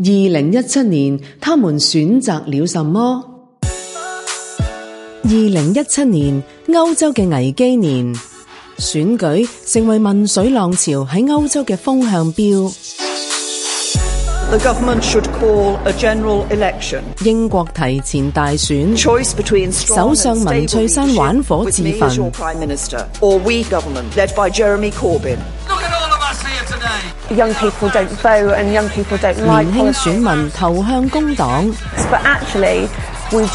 二零一七年，他们选择了什么？二零一七年，欧洲嘅危机年，选举成为问水浪潮喺欧洲嘅风向标。英国提前大选，首相文翠珊玩火自焚。年轻选民投向工党。佢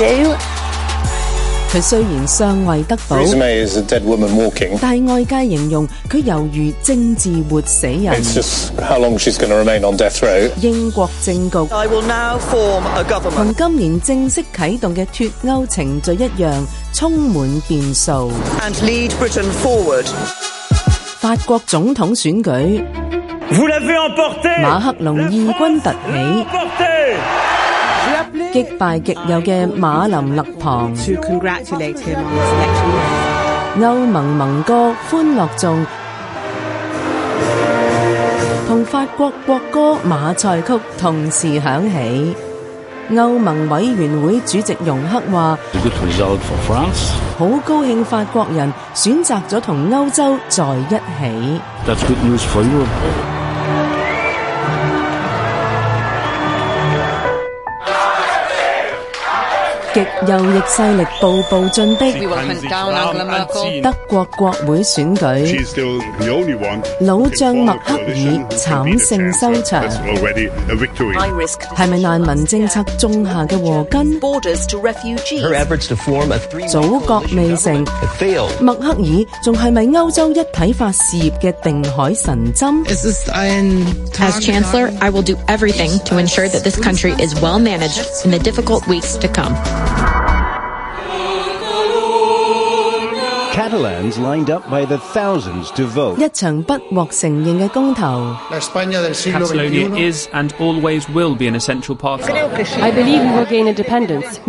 其虽然尚未得宝，但外界形容佢犹如政治活死人。英国政局同今年正式启动嘅脱欧程序一样，充满变数。法国总统选举。馬克龍义軍突起，擊敗極右嘅馬林勒旁。歐盟盟歌歡樂颂，同法國國歌《馬賽曲》同時響起。歐盟委員會主席容克話：，好高興法國人選擇咗同歐洲在一起。极右翼势力步步进逼，德国国会选举，老将默克尔惨胜收场，系咪难民政策种下嘅祸根？祖国未成，默克尔仲系咪欧洲一体化事业嘅定海神针？Catalans lined up by the thousands to vote. Catalonia is and always will be an essential part of I believe we will gain independence.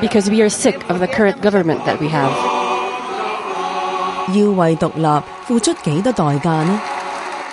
Because we are sick of the current government that we have. 要為獨立付出幾多代價呢？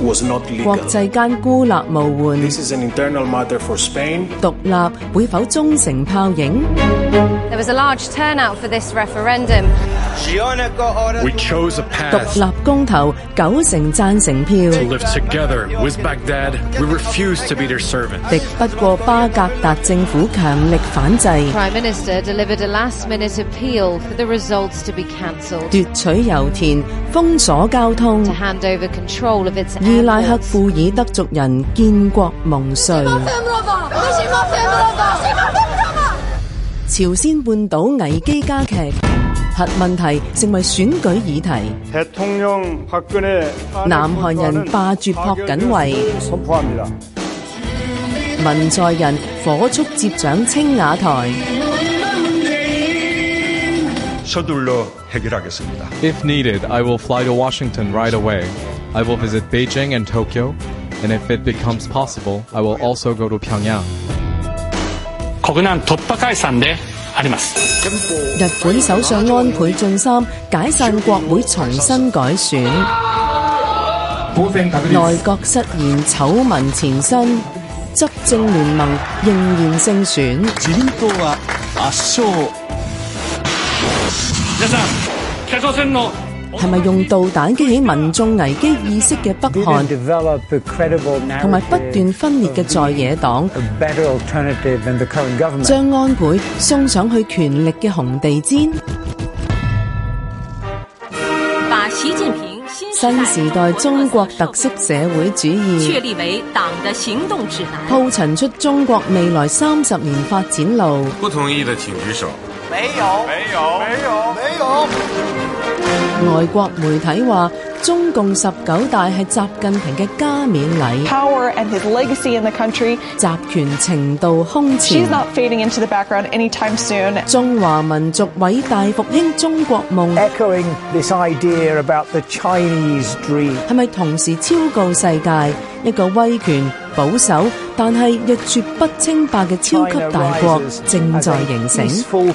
was not legal. This is an internal matter for Spain. 獨立會否終成泡影？There was a large turnout for this referendum. We chose path. a 独立公投九成赞成票，To together live we refuse their with Baghdad, servant. 敌不过巴格达政府强力反制。Prime Minister delivered a last-minute appeal for the results to be cancelled。夺取油田，封锁交通。伊拉克库尔德族人建国梦碎。朝鲜半岛危机加剧。核問題成為選舉議題。南韩人霸絕朴槿惠。文在人火速接掌青瓦台。If needed, I will fly to Washington right away. I will visit Beijing and Tokyo, and if it becomes possible, I will also go to Pyongyang. 國難突破解散的。日本首相安倍晋三解散国会重新改选，内阁失言丑闻缠身，执政联盟仍然胜选。系咪用导弹激起民众危机意识嘅北韩，同埋不断分裂嘅在野党，将安倍送上去权力嘅红地毡。把习近平新时代中国特色社会主义确立为党的行动指南，铺陈出中国未来三十年发展路。不同意的请举手。没有，没有，没有，没有。外国媒体话中共十九大系习近平嘅加冕礼，集权程度空前。中华民族伟大复兴中国梦，系咪同时超告世界一个威权保守但系亦绝不清白嘅超级大国正在形成？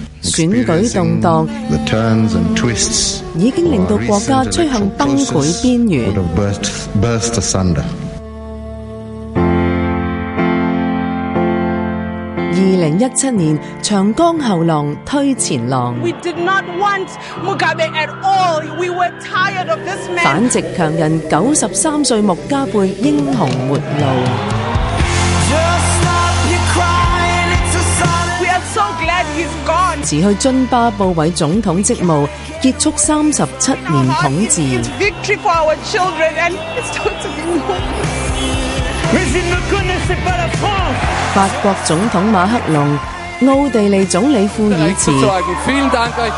选举动荡已经令到国家趋向崩溃边缘。二零一七年长江后浪推前浪，反直强人九十三岁穆加贝英雄末路。辞去津巴布韦总统职务，结束三十七年统治。法国总统马克龙、奥地利总理库尔茨、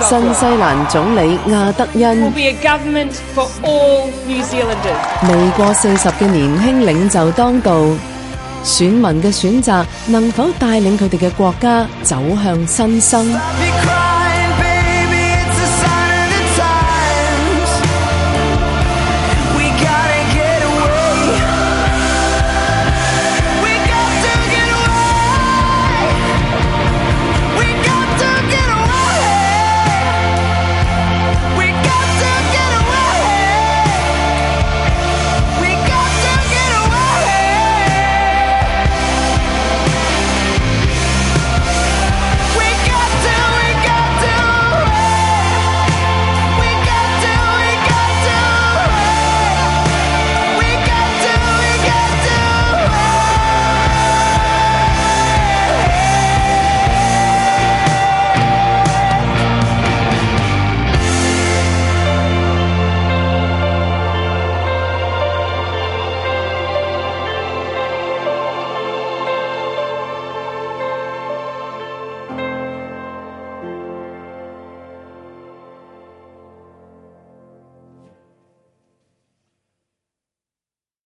新西兰总理亚德恩，未过四十嘅年轻领袖当道。選民嘅選擇能否帶領佢哋嘅國家走向新生？